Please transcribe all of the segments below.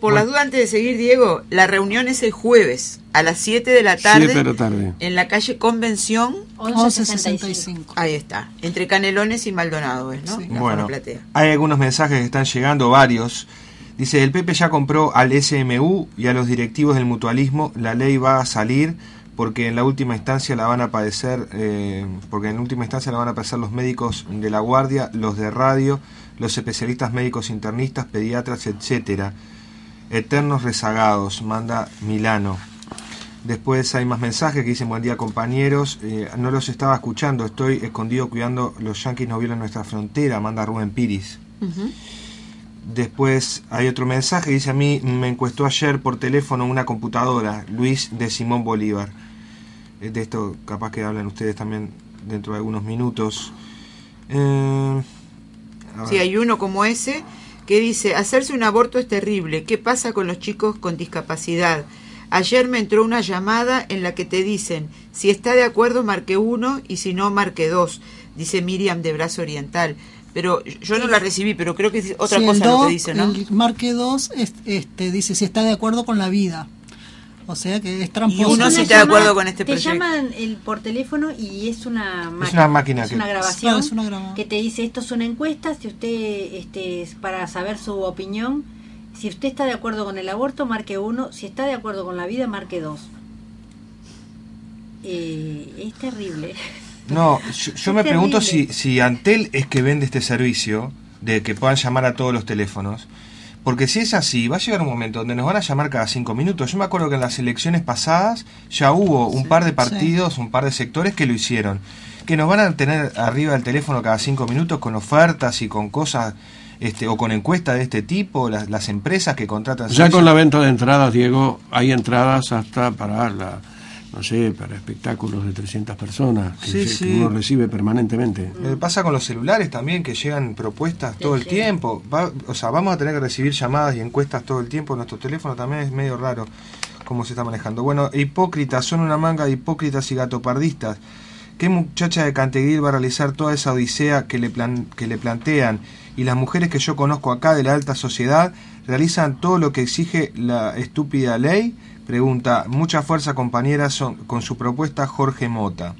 por las dudas, antes de seguir, Diego, la reunión es el jueves a las 7 de la tarde. de la tarde. En la calle Convención. 1165. Ahí está. Entre Canelones y Maldonado, ¿no? Bueno, hay algunos mensajes que están llegando, varios. Dice, el Pepe ya compró al SMU y a los directivos del mutualismo. La ley va a salir porque en la última instancia la van a padecer, eh, porque en última instancia la van a padecer los médicos de la guardia, los de radio, los especialistas médicos internistas, pediatras, etcétera. Eternos rezagados, manda Milano. Después hay más mensajes que dicen buen día compañeros, eh, no los estaba escuchando, estoy escondido cuidando los yanquis no violan nuestra frontera, manda Rubén Piris. Después hay otro mensaje, dice a mí me encuestó ayer por teléfono una computadora, Luis de Simón Bolívar. Eh, de esto capaz que hablan ustedes también dentro de algunos minutos. Eh, Sí, hay uno como ese que dice, hacerse un aborto es terrible, ¿qué pasa con los chicos con discapacidad? Ayer me entró una llamada en la que te dicen, si está de acuerdo marque uno y si no marque dos, dice Miriam de Brazo Oriental. Pero yo no la recibí, pero creo que es otra cosa lo que dice, ¿no? El marque dos este, dice si está de acuerdo con la vida. O sea que es tramposo. Y uno sí está de acuerdo con este proyecto. Te llaman el, por teléfono y es una máquina. Es una máquina. Es una grabación que te dice esto es una encuesta, si usted, este, para saber su opinión, si usted está de acuerdo con el aborto, marque uno, si está de acuerdo con la vida, marque dos. Eh, es terrible. No, yo, me pregunto si, si Antel es que vende este servicio de que puedan llamar a todos los teléfonos porque si es así, va a llegar un momento donde nos van a llamar cada cinco minutos. Yo me acuerdo que en las elecciones pasadas ya hubo un par de partidos, un par de sectores que lo hicieron. Que nos van a tener arriba del teléfono cada cinco minutos con ofertas y con cosas este, o con encuestas de este tipo, las, las empresas que contratan. Ya con la venta de entradas, Diego, hay entradas hasta para la no sé, para espectáculos de 300 personas que, uno recibe permanentemente. Me pasa con los celulares también, que llegan propuestas todo el tiempo. o sea, vamos a tener que recibir llamadas y encuestas todo el tiempo. Nuestro teléfono también es medio raro cómo se está manejando. Bueno, hipócritas, son una manga de hipócritas y gatopardistas. ¿Qué muchacha de Cantegril va a realizar toda esa odisea que le, plan, que le plantean? Y las mujeres que yo conozco acá de la alta sociedad realizan todo lo que exige la estúpida ley Pregunta, mucha fuerza compañeras con su propuesta Jorge Mota.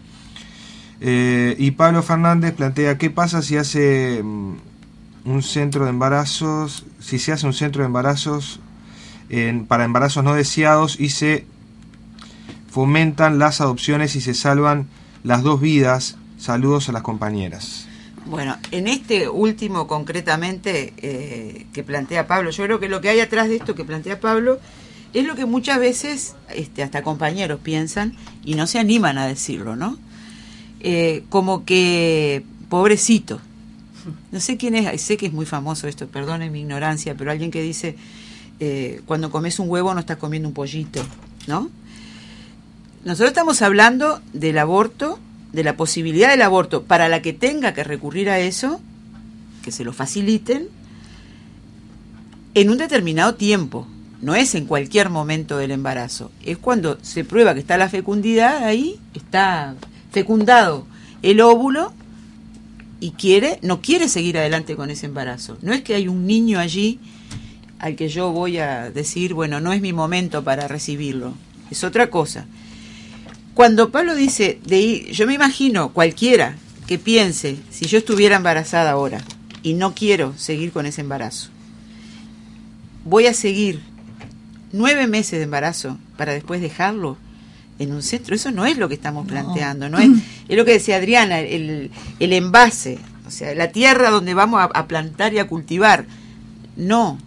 Eh, y Pablo Fernández plantea, ¿qué pasa si hace mm, un centro de embarazos, si se hace un centro de embarazos para embarazos no deseados y se fomentan las adopciones y se salvan las dos vidas? Saludos a las compañeras. Bueno, en este último concretamente eh, que plantea Pablo, yo creo que lo que hay atrás de esto que plantea Pablo es lo que muchas veces este, hasta compañeros piensan y no se animan a decirlo, ¿no? Eh, como que, pobrecito, no sé quién es, sé que es muy famoso esto, perdone mi ignorancia, pero alguien que dice, eh, cuando comes un huevo no estás comiendo un pollito, ¿no? Nosotros estamos hablando del aborto, de la posibilidad del aborto, para la que tenga que recurrir a eso, que se lo faciliten, en un determinado tiempo no es en cualquier momento del embarazo, es cuando se prueba que está la fecundidad ahí, está fecundado el óvulo y quiere, no quiere seguir adelante con ese embarazo. No es que hay un niño allí al que yo voy a decir, bueno, no es mi momento para recibirlo, es otra cosa. Cuando Pablo dice de ir, yo me imagino cualquiera que piense, si yo estuviera embarazada ahora y no quiero seguir con ese embarazo, voy a seguir nueve meses de embarazo para después dejarlo en un centro. Eso no es lo que estamos planteando, no, es, es lo que decía Adriana, el, el envase, o sea, la tierra donde vamos a, plantar y a cultivar. No,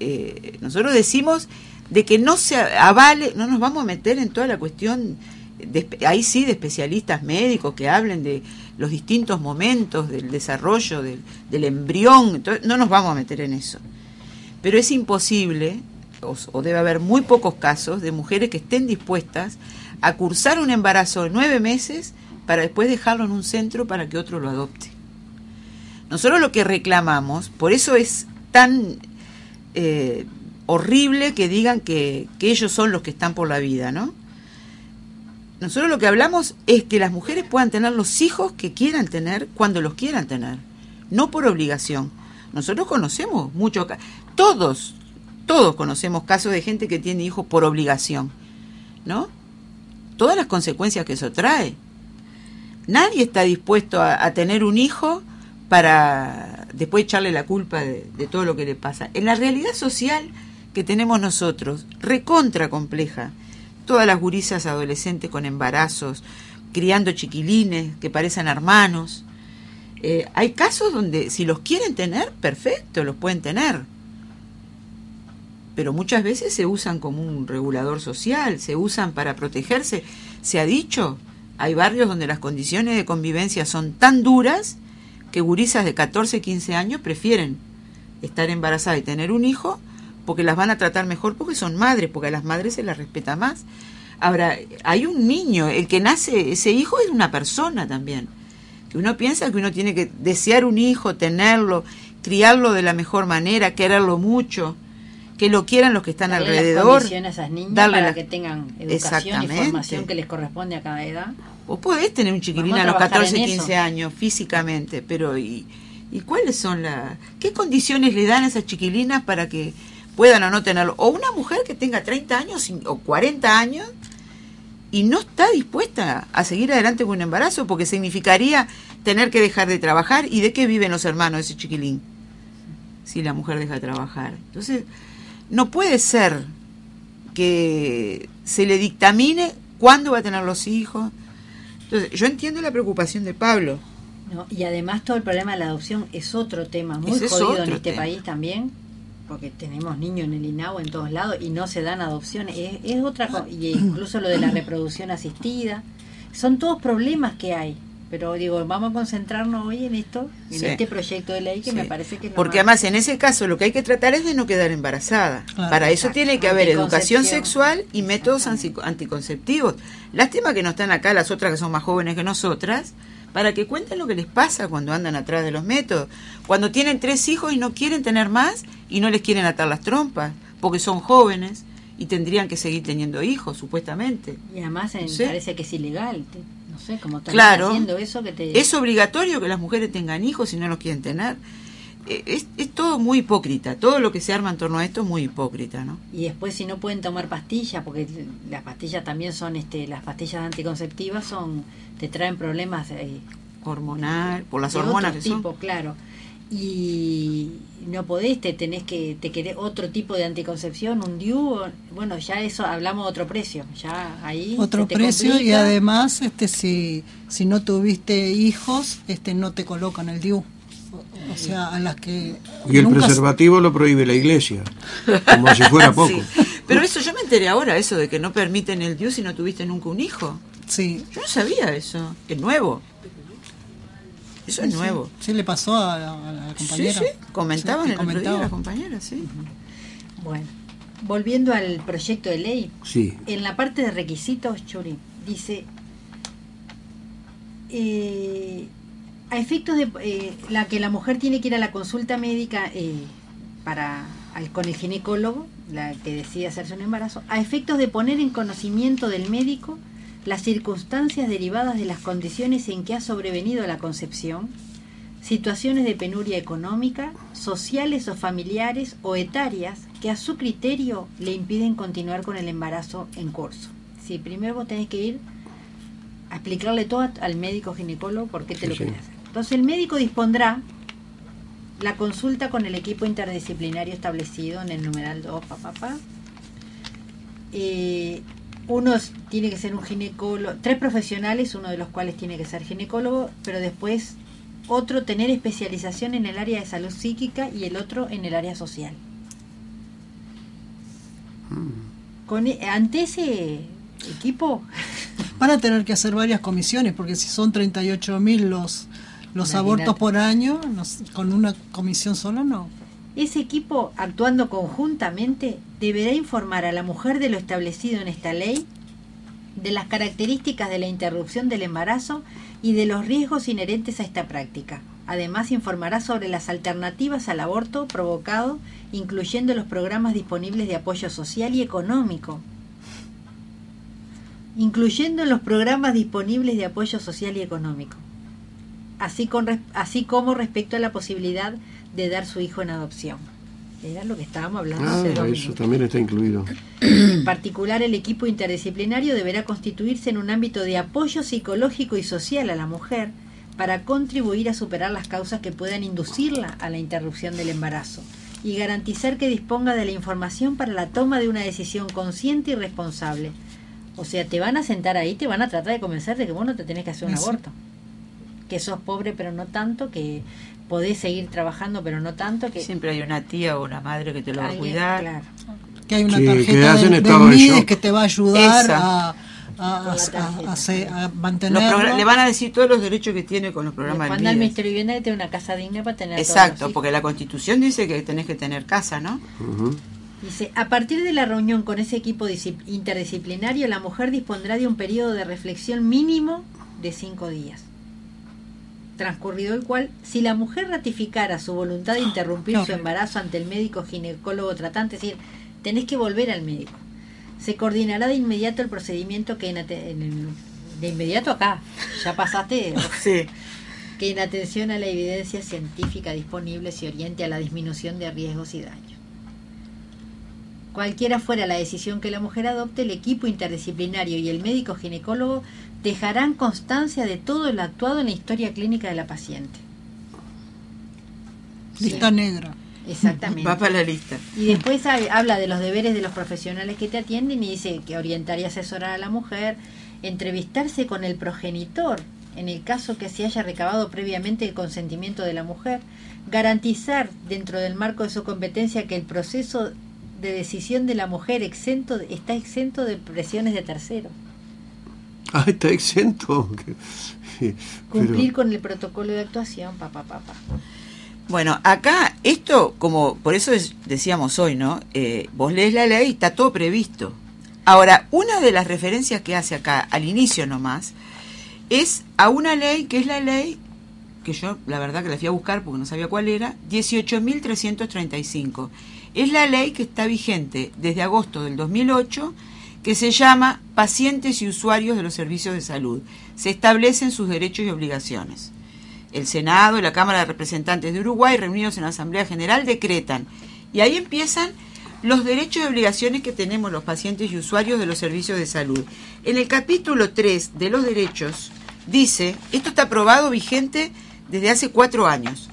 eh, nosotros decimos de que no se avale, no nos vamos a meter en toda la cuestión, de, ahí sí, de especialistas médicos que hablen de los distintos momentos del desarrollo del, del embrión, no nos vamos a meter en eso Pero es imposible, o, debe haber muy pocos casos, de mujeres que estén dispuestas a cursar un embarazo de nueve meses para después dejarlo en un centro para que otro lo adopte. Nosotros lo que reclamamos, por eso es tan eh, horrible que digan que, que, ellos son los que están por la vida, ¿no? Nosotros lo que hablamos es que las mujeres puedan tener los hijos que quieran tener cuando los quieran tener, no por obligación. Nosotros conocemos muchos, todos, todos conocemos casos de gente que tiene hijos por obligación, ¿no? Todas las consecuencias que eso trae. Nadie está dispuesto a, tener un hijo para después echarle la culpa de, todo lo que le pasa. En la realidad social que tenemos nosotros, recontra compleja, todas las gurisas adolescentes con embarazos, criando chiquilines que parecen hermanos. Eh, hay casos donde si los quieren tener, perfecto, los pueden tener. Pero muchas veces se usan como un regulador social, se usan para protegerse. Se ha dicho, hay barrios donde las condiciones de convivencia son tan duras que gurisas de 14, 15 años prefieren estar embarazadas y tener un hijo porque las van a tratar mejor porque son madres, porque a las madres se las respeta más. Ahora, hay un niño, el que nace, ese hijo es una persona también. Que uno piensa que uno tiene que desear un hijo, tenerlo, criarlo de la mejor manera, quererlo mucho, que lo quieran los que están alrededor. Las a esas niñas darle para que tengan educación y formación que les corresponde a cada edad. Vos podés tener un chiquilín a, los 14, 15 años físicamente, pero ¿y, ¿y cuáles son las... ¿Qué condiciones le dan a esas chiquilinas para que puedan o no tenerlo. O una mujer que tenga 30 años o 40 años y no está dispuesta a seguir adelante con un embarazo porque significaría tener que dejar de trabajar. ¿Y de qué viven los hermanos de ese chiquilín? Si la mujer deja de trabajar. Entonces, no puede ser que se le dictamine cuándo va a tener los hijos. Entonces, yo entiendo la preocupación de Pablo. y además todo el problema de la adopción es otro tema muy jodido en este país también porque tenemos niños en el INAO en todos lados y no se dan adopciones, es, otra cosa, y incluso lo de la reproducción asistida, son todos problemas que hay. Pero digo, vamos a concentrarnos hoy en esto, en este proyecto de ley que me parece que... Porque además en ese caso lo que hay que tratar es de no quedar embarazada. Para eso tiene que haber educación sexual y métodos anticonceptivos. Lástima que no están acá las otras que son más jóvenes que nosotras, para que cuenten lo que les pasa cuando andan atrás de los métodos. Cuando tienen tres hijos y no quieren tener más y no les quieren atar las trompas, porque son jóvenes y tendrían que seguir teniendo hijos, supuestamente. Y además parece que es ilegal. No sé, cómo están haciendo eso que te... Es obligatorio que las mujeres tengan hijos si no los quieren tener. Eh, es, es, todo muy hipócrita, todo lo que se arma en torno a esto es muy hipócrita, ¿no? Y después si no pueden tomar pastillas, porque las pastillas también son, este, las pastillas anticonceptivas son, te traen problemas eh, hormonal, por las hormonas otro tipo, claro. Y no podés, te tenés que, te querés otro tipo de anticoncepción, un DIU, bueno, ya eso hablamos de otro precio, ya ahí otro precio y además, este, si, si no tuviste hijos, este, no te colocan el DIU o sea, a las que... Y el preservativo lo prohíbe la iglesia, como si fuera poco. Pero eso yo me enteré ahora, eso de que no permiten el Dios si no tuviste nunca un hijo. Sí. Yo no sabía eso, es nuevo. Eso es nuevo. Sí, le pasó a la, compañera. Sí, sí, comentaban el otro día la compañera, sí. Bueno, volviendo al proyecto de ley, sí. en la parte de requisitos, Churi, dice... Eh, a efectos de eh, la que la mujer tiene que ir a la consulta médica eh, para con el ginecólogo, la que decide hacerse un embarazo, a efectos de poner en conocimiento del médico las circunstancias derivadas de las condiciones en que ha sobrevenido la concepción, situaciones de penuria económica, sociales o familiares o etarias que a su criterio le impiden continuar con el embarazo en curso. Si primero vos tenés que ir a explicarle todo al médico ginecólogo por qué te lo sí. hacer. Entonces el médico dispondrá la consulta con el equipo interdisciplinario establecido en el numeral 2, papá. Eh, uno tiene que ser un ginecólogo, tres profesionales, uno de los cuales tiene que ser ginecólogo, pero después otro tener especialización en el área de salud psíquica y el otro en el área social. Mm. Con, e, ante ese equipo... Van a tener que hacer varias comisiones, porque si son 38 mil los los abortos por año, con una comisión sola no. Ese equipo, actuando conjuntamente, deberá informar a la mujer de lo establecido en esta ley, de las características de la interrupción del embarazo y de los riesgos inherentes a esta práctica. Además, informará sobre las alternativas al aborto provocado, incluyendo los programas disponibles de apoyo social y económico. Incluyendo los programas disponibles de apoyo social y económico. Así, con, así como respecto a la posibilidad de dar su hijo en adopción. Era lo que estábamos hablando. Ah, eso también está incluido. En particular, el equipo interdisciplinario deberá constituirse en un ámbito de apoyo psicológico y social a la mujer para contribuir a superar las causas que puedan inducirla a la interrupción del embarazo y garantizar que disponga de la información para la toma de una decisión consciente y responsable. O sea, te van a sentar ahí, te van a tratar de convencer de que vos no te tenés que hacer un aborto. Que sos pobre pero no tanto, que podés seguir trabajando pero no tanto. que Siempre hay una tía o una madre que te lo va a cuidar. Que hay una tarjeta de, que te va a ayudar a a, le van a decir todos los derechos que tiene con los programas Cuando al Ministerio de Vivienda que tiene una casa digna para tener Exacto, porque la Constitución dice que tenés que tener casa, ¿no? Dice, a partir de la reunión con ese equipo interdisciplinario, la mujer dispondrá de un periodo de reflexión mínimo de cinco días transcurrido el cual, si la mujer ratificara su voluntad de interrumpir su embarazo ante el médico ginecólogo tratante, es decir, tenés que volver al médico se coordinará de inmediato el procedimiento que en, de inmediato acá, ya pasaste, que en atención a la evidencia científica disponible se oriente a la disminución de riesgos y daños. Cualquiera fuera la decisión que la mujer adopte, el equipo interdisciplinario y el médico ginecólogo dejarán constancia de todo lo actuado en la historia clínica de la paciente. Lista negra. Exactamente. Va para la lista. Y después habla de los deberes de los profesionales que te atienden y dice que orientar y asesorar a la mujer, entrevistarse con el progenitor en el caso que se haya recabado previamente el consentimiento de la mujer, garantizar dentro del marco de su competencia que el proceso de decisión de la mujer exento está exento de presiones de terceros. Ah, está exento. Cumplir con el protocolo de actuación, papá, papá. Bueno, acá esto, como por eso decíamos hoy, ¿no? Eh, vos lees la ley está todo previsto. Ahora, una de las referencias que hace acá, al inicio nomás, es a una ley que es la ley, que yo la verdad que la fui a buscar porque no sabía cuál era, 18.335. Es la ley que está vigente desde agosto del 2008, que se llama Pacientes y Usuarios de los Servicios de Salud. Se establecen sus derechos y obligaciones el Senado y la Cámara de Representantes de Uruguay, reunidos en la Asamblea General, decretan. Y ahí empiezan los derechos y obligaciones que tenemos los pacientes y usuarios de los servicios de salud. En el capítulo 3 de los derechos dice, esto está aprobado vigente desde hace cuatro años,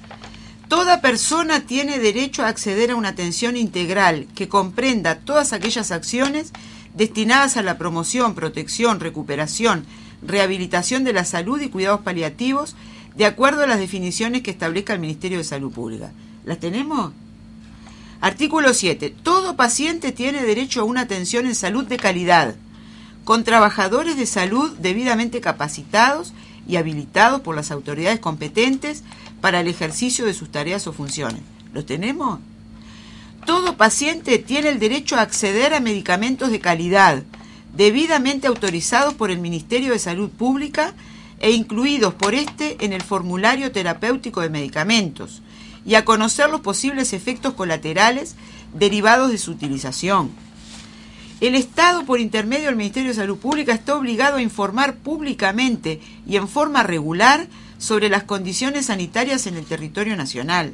Toda persona tiene derecho a acceder a una atención integral que comprenda todas aquellas acciones destinadas a la promoción, protección, recuperación, rehabilitación de la salud y cuidados paliativos de acuerdo a las definiciones que establezca el Ministerio de Salud Pública. ¿Las tenemos? Artículo 7. Todo paciente tiene derecho a una atención en salud de calidad, con trabajadores de salud debidamente capacitados y habilitados por las autoridades competentes para el ejercicio de sus tareas o funciones. ¿Los tenemos? Todo paciente tiene el derecho a acceder a medicamentos de calidad, debidamente autorizados por el Ministerio de Salud Pública e incluidos por este en el formulario terapéutico de medicamentos y a conocer los posibles efectos colaterales derivados de su utilización. El Estado, por intermedio del Ministerio de Salud Pública, está obligado a informar públicamente y en forma regular sobre las condiciones sanitarias en el territorio nacional.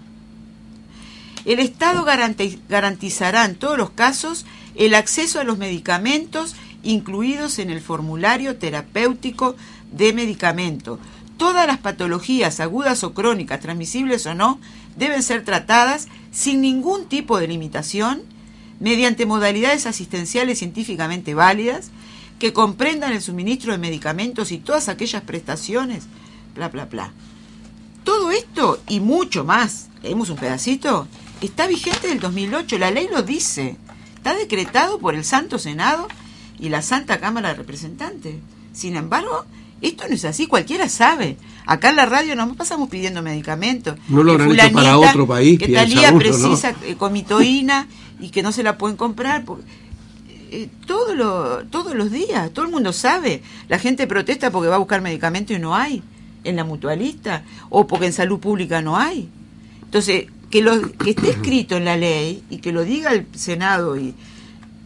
El Estado garantizará en todos los casos el acceso a los medicamentos incluidos en el formulario terapéutico de medicamento. Todas las patologías agudas o crónicas, transmisibles o no, deben ser tratadas sin ningún tipo de limitación, mediante modalidades asistenciales científicamente válidas, que comprendan el suministro de medicamentos y todas aquellas prestaciones, bla, bla, bla. Todo esto y mucho más, leemos un pedacito, está vigente del 2008, la ley lo dice, está decretado por el Santo Senado y la Santa Cámara de Representantes. Sin embargo, Esto no es así, cualquiera sabe. Acá en la radio no pasamos pidiendo medicamentos. No lo habrán hecho para otro país. Que Talía precisa eh, comitoína y que no se la pueden comprar. Porque, eh, todo lo, todos los días, todo el mundo sabe. La gente protesta porque va a buscar medicamentos y no hay en la mutualista o porque en salud pública no hay. Entonces, que, lo, que esté escrito en la ley y que lo diga el Senado y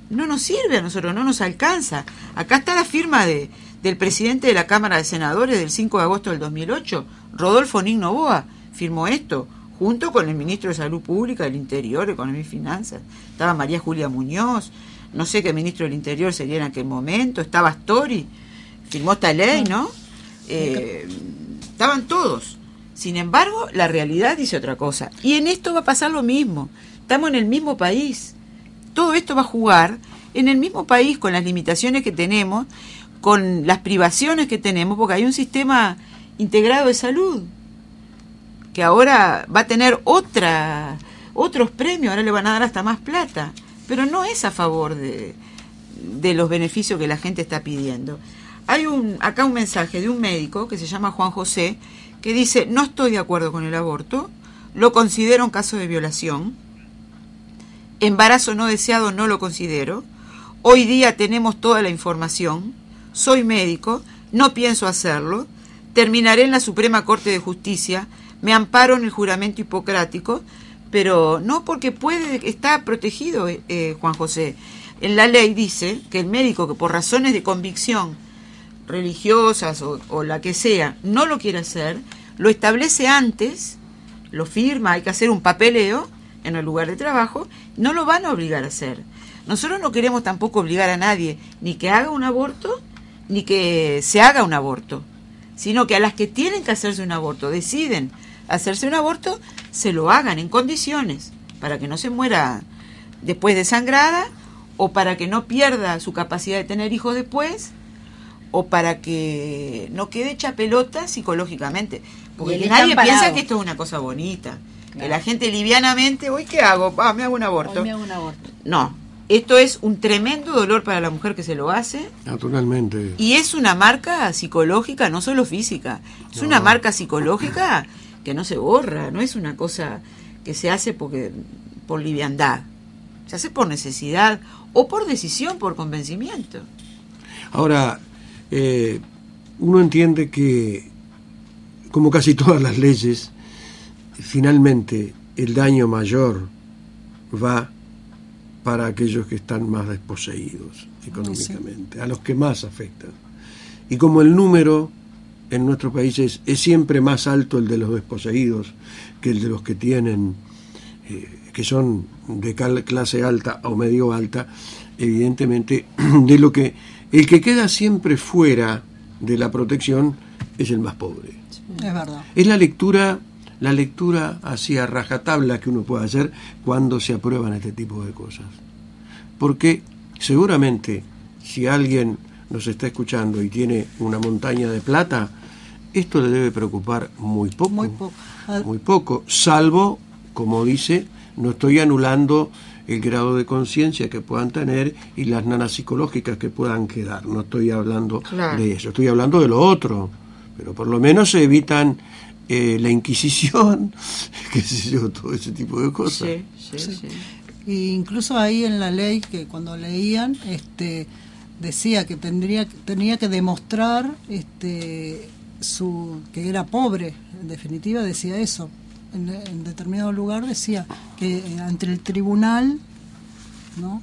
no nos sirve a nosotros, no nos alcanza. Acá está la firma de, del presidente de la Cámara de Senadores del 5 de agosto del 2008, Rodolfo Nigno Boa, firmó esto, junto con el ministro de Salud Pública, del Interior, Economía y Finanzas. Estaba María Julia Muñoz, no sé qué ministro del Interior sería en aquel momento, estaba Astori, firmó esta ley, ¿no? Eh, estaban todos. Sin embargo, la realidad dice otra cosa. Y en esto va a pasar lo mismo. Estamos en el mismo país. Todo esto va a jugar en el mismo país con las limitaciones que tenemos, con las privaciones que tenemos, porque hay un sistema integrado de salud que ahora va a tener otros premios, ahora le van a dar hasta más plata, pero no es a favor de, de los beneficios que la gente está pidiendo. Hay un, acá un mensaje de un médico que se llama Juan José, que dice, no estoy de acuerdo con el aborto, lo considero un caso de violación, embarazo no deseado no lo considero, hoy día tenemos toda la información, soy médico, no pienso hacerlo, terminaré en la Suprema Corte de Justicia, me amparo en el juramento hipocrático, pero no porque puede, está protegido eh, eh, Juan José. En la ley dice que el médico que por razones de convicción religiosas o, la que sea no lo quiere hacer, lo establece antes, lo firma, hay que hacer un papeleo en el lugar de trabajo, no lo van a obligar a hacer. Nosotros no queremos tampoco obligar a nadie ni que haga un aborto, ni que se haga un aborto, sino que a las que tienen que hacerse un aborto, deciden hacerse un aborto, se lo hagan en condiciones, para que no se muera después de sangrada o para que no pierda su capacidad de tener hijos después o para que no quede hecha pelota psicológicamente. Porque nadie piensa que esto es una cosa bonita. Que la gente livianamente, hoy qué hago? Ah, me hago un aborto. me hago un aborto. No, esto es un tremendo dolor para la mujer que se lo hace. Naturalmente. Y es una marca psicológica, no solo física. Es una marca psicológica que no se borra, no es una cosa que se hace porque por liviandad. Se hace por necesidad o por decisión, por convencimiento. Ahora, eh, uno entiende que, como casi todas las leyes, finalmente el daño mayor va para aquellos que están más desposeídos económicamente, a los que más afectan. Y como el número en nuestro país es, siempre más alto el de los desposeídos que el de los que tienen, eh, que son de clase alta o medio alta, evidentemente, de lo que el que queda siempre fuera de la protección es el más pobre. Es verdad. Es la lectura, la lectura hacia rajatabla que uno puede hacer cuando se aprueban este tipo de cosas. Porque seguramente si alguien nos está escuchando y tiene una montaña de plata, esto le debe preocupar muy poco. Muy poco. Muy poco, salvo, como dice, no estoy anulando el grado de conciencia que puedan tener y las nanas psicológicas que puedan quedar. No estoy hablando de eso, estoy hablando de lo otro. Pero por lo menos se evitan eh, la Inquisición, qué sé yo, todo ese tipo de cosas. Sí, sí, sí. incluso ahí en la ley que cuando leían, este decía que tendría tenía que demostrar este su que era pobre en definitiva decía eso en, determinado lugar decía que eh, ante el tribunal, ¿no?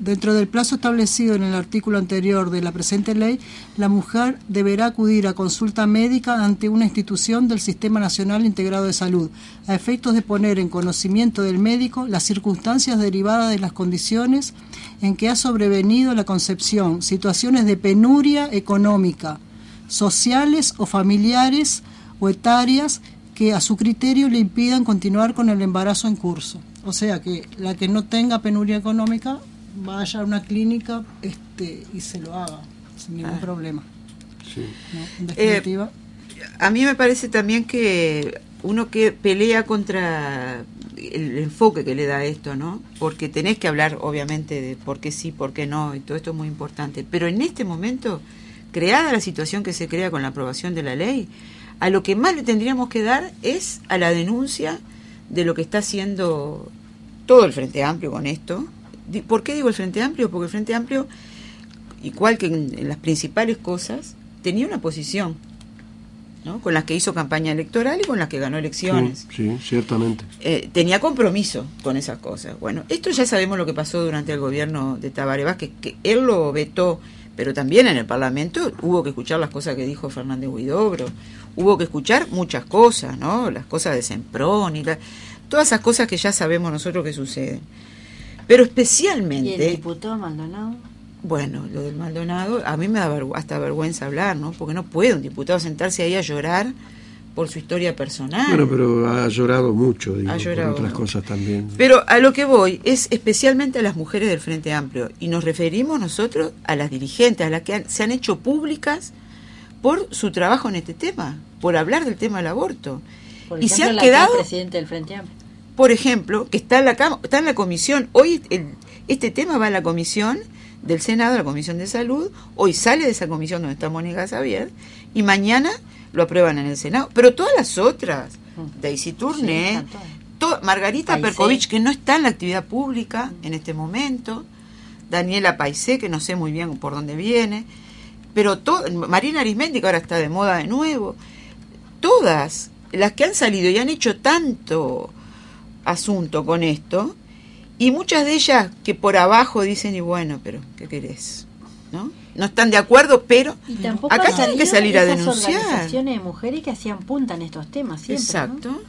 Dentro del plazo establecido en el artículo anterior de la presente ley, la mujer deberá acudir a consulta médica ante una institución del Sistema Nacional Integrado de Salud, a efectos de poner en conocimiento del médico las circunstancias derivadas de las condiciones en que ha sobrevenido la concepción, situaciones de penuria económica, sociales o familiares o etarias que a su criterio le impidan continuar con el embarazo en curso. O sea que la que no tenga penuria económica vaya a una clínica este, y se lo haga sin ningún ah. problema. Sí. En definitiva. Eh, a mí me parece también que uno que pelea contra el enfoque que le da esto, ¿no? Porque tenés que hablar, obviamente, de por qué sí, por qué no, y todo esto es muy importante. Pero en este momento creada la situación que se crea con la aprobación de la ley, a lo que más le tendríamos que dar es a la denuncia de lo que está haciendo todo el Frente Amplio con esto. ¿Por qué digo el Frente Amplio? Porque el Frente Amplio, igual que en, en las principales cosas, tenía una posición, ¿no? Con las que hizo campaña electoral y con las que ganó elecciones. Sí, sí, ciertamente. Eh, tenía compromiso con esas cosas. Bueno, esto ya sabemos lo que pasó durante el gobierno de Tabaré Vázquez, que él lo vetó, pero también en el Parlamento hubo que escuchar las cosas que dijo Fernández Huidobro, hubo que escuchar muchas cosas, ¿no? Las cosas de Semprón y todas esas cosas que ya sabemos nosotros que suceden. Pero Y el especialmente, diputado Maldonado. bueno, lo del Maldonado, a mí me da hasta vergüenza hablar, ¿no? Porque no puede un diputado sentarse ahí a llorar por su historia personal. Bueno, pero ha llorado mucho, digo, Ha llorado por otras mucho. cosas también. Pero a lo que voy es especialmente a las mujeres del Frente Amplio y nos referimos nosotros a las dirigentes, a las que han- se han hecho públicas por su trabajo en este tema, por hablar del tema del aborto. Por y se han quedado, presidente del Frente Amplio. por ejemplo, que está en la está en la comisión, hoy el- este tema va a la comisión del Senado, la comisión de salud, hoy sale de esa comisión donde está Mónica Xavier y mañana lo aprueban en el Senado, pero todas las otras, Mm. Daisy Sí, están todas. to- Margarita Paisé. Perkovich, que no está en la actividad pública en este momento, Daniela Paisé, que no sé muy bien por dónde viene, pero to- Marina Arismendi, que ahora está de moda de nuevo, todas las que han salido y han hecho tanto asunto con esto, y muchas de ellas que por abajo dicen, y bueno, pero ¿qué querés? ¿No? No están de acuerdo, pero Y tampoco acá tienen que salir a denunciar. organizaciones de mujeres que hacían punta en estos temas siempre. ¿no? Exacto.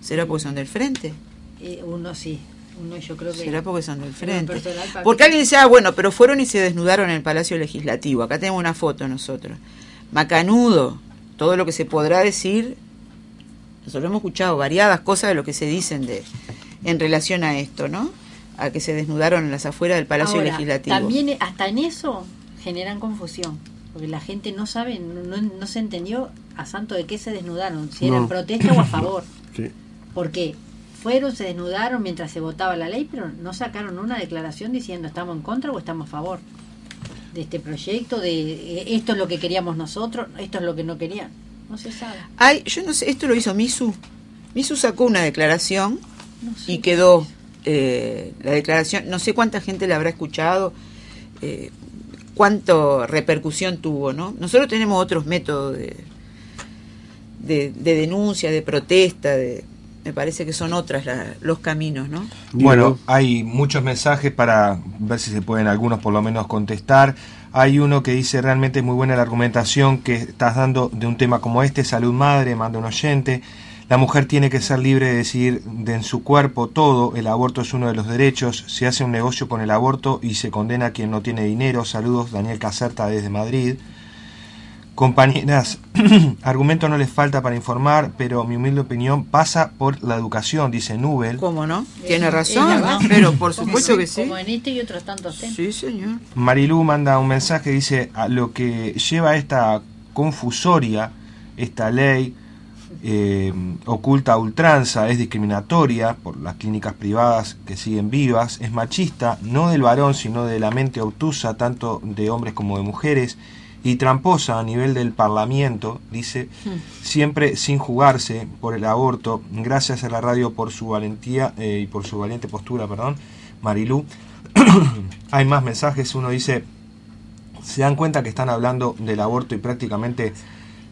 ¿Será porque son del frente? Eh, uno sí, uno yo creo que... Será porque son del frente. personal, Porque alguien dice, ah, bueno, pero fueron y se desnudaron en el Palacio Legislativo. Acá tenemos una foto nosotros. Macanudo, todo lo que se podrá decir. Nosotros hemos escuchado variadas cosas de lo que se dicen de en relación a esto, ¿no? A que se desnudaron en las afueras del Palacio Ahora, Legislativo. También eh, hasta en eso generan confusión, porque la gente no sabe, no, no- no se entendió a santo de qué se desnudaron, si era No. en protesta o a favor, Sí. porque fueron, se desnudaron mientras se votaba la ley, pero no sacaron una declaración diciendo estamos en contra o estamos a favor de este proyecto, de eh, esto es lo que queríamos nosotros, esto es lo que no querían, no se sabe. Ay, yo no sé, esto lo hizo Misu. Misu sacó una declaración No sé y quedó eh, la declaración, no sé cuánta gente la habrá escuchado, eh, cuánto repercusión tuvo, ¿no? Nosotros tenemos otros métodos de, de, de denuncia, de protesta, de, me parece que son otras la- los caminos, ¿no? Bueno, hay muchos mensajes para ver si se pueden algunos por lo menos contestar. Hay uno que dice realmente es muy buena la argumentación que estás dando de un tema como este, salud madre, manda un oyente. La mujer tiene que ser libre de decidir de en su cuerpo todo, el aborto es uno de los derechos, se hace un negocio con el aborto y se condena a quien no tiene dinero. Saludos, Daniel Caserta desde Madrid. Compañeras, argumento no les falta para informar, pero mi humilde opinión pasa por la educación, dice Nubel. ¿Cómo no? Tiene razón, pero por supuesto que sí. Como en este y otros tantos temas. Sí, señor. Marilú manda un mensaje, dice, a lo que lleva esta confusoria, esta ley eh, oculta a ultranza, es discriminatoria por las clínicas privadas que siguen vivas, es machista, no del varón, sino de la mente obtusa, tanto de hombres como de mujeres, y tramposa a nivel del Parlamento, dice, siempre sin jugarse por el aborto. Gracias a la radio por su valentía eh, y por su valiente postura, perdón, Marilú. Hay más mensajes, uno dice, se dan cuenta que están hablando del aborto y prácticamente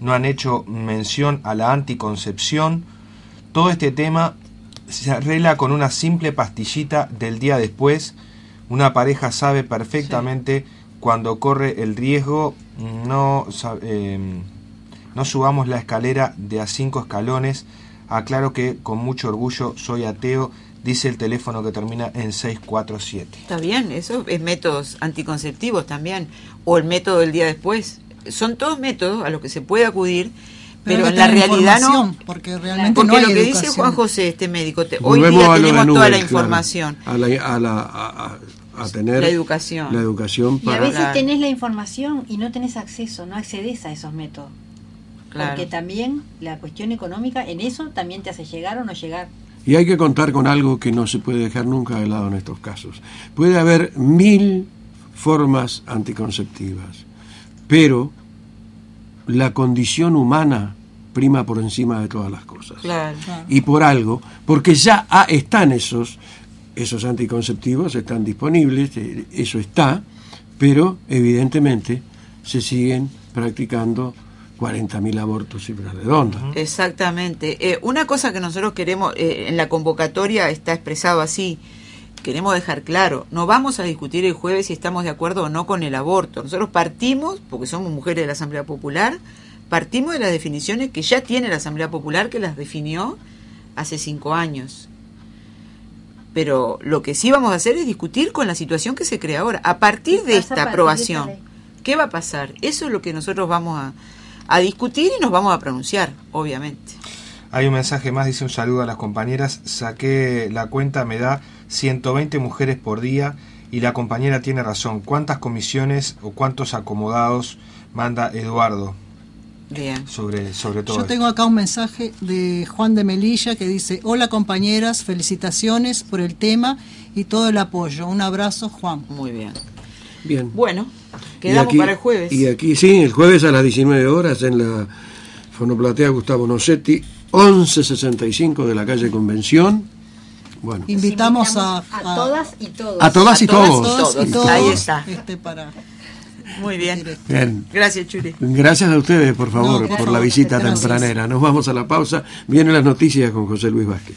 no han hecho mención a la anticoncepción. Todo este tema se arregla con una simple pastillita del día después. Una pareja sabe perfectamente cuando corre el riesgo. No, eh, no subamos la escalera de a cinco escalones. Aclaro que con mucho orgullo soy ateo, dice el teléfono que termina en 647. Está bien, eso es métodos anticonceptivos también, o el método del día después. Son todos métodos a los que se puede acudir, pero, en la realidad no. Porque realmente Porque no hay lo que dice. Juan José, este médico, te- hoy día tenemos Nubel, toda la claro, información. a, la, a, la- a- a- tener La educación. la educación Y a veces Claro. tenés la información y no tenés acceso, no accedes a esos métodos. Claro. Porque también la cuestión económica en eso también te hace llegar o no llegar. Y hay que contar con algo que no se puede dejar nunca de lado en estos casos. Puede haber mil formas anticonceptivas, pero la condición humana prima por encima de todas las cosas. Claro. Y por algo, porque ya ah, están esos, esos anticonceptivos, están disponibles, eh, eso está, pero evidentemente se siguen practicando 40.000 abortos cifras redondas. Exactamente. Eh, una cosa que nosotros queremos, eh, en la convocatoria está expresado así, queremos dejar claro, no vamos a discutir el jueves si estamos de acuerdo o no con el aborto. Nosotros partimos, porque somos mujeres de la Asamblea Popular, partimos de las definiciones que ya tiene la Asamblea Popular, que las definió hace cinco años. Pero lo que sí vamos a hacer es discutir con la situación que se crea ahora. A partir de esta de aprobación, esta? ¿qué va a pasar? Eso es lo que nosotros vamos a, a discutir y nos vamos a pronunciar, obviamente. Hay un mensaje más, dice un saludo a las compañeras. Saqué la cuenta, me da 120 mujeres por día y la compañera tiene razón. ¿Cuántas comisiones o cuántos acomodados manda Eduardo Bien. sobre, sobre todo Yo tengo acá un mensaje de Juan de Melilla que dice, hola compañeras, felicitaciones por el tema y todo el apoyo. Un abrazo, Juan. Muy bien. Bien. Bueno, quedamos aquí- para el jueves. Y aquí, sí, el jueves a las 19 horas en la Fonoplatea Gustavo Nocetti, 1165 de la calle Convención. Bueno, Invitamos a, a todas y todos. a todas y A todas y todos. todos. todas y todos, Ahí está. este, para Muy bien. Bien. Gracias, Churi. Gracias a ustedes, por favor, No, por la visita tempranera. Nos vamos a la pausa. Vienen las noticias con José Luis Vázquez.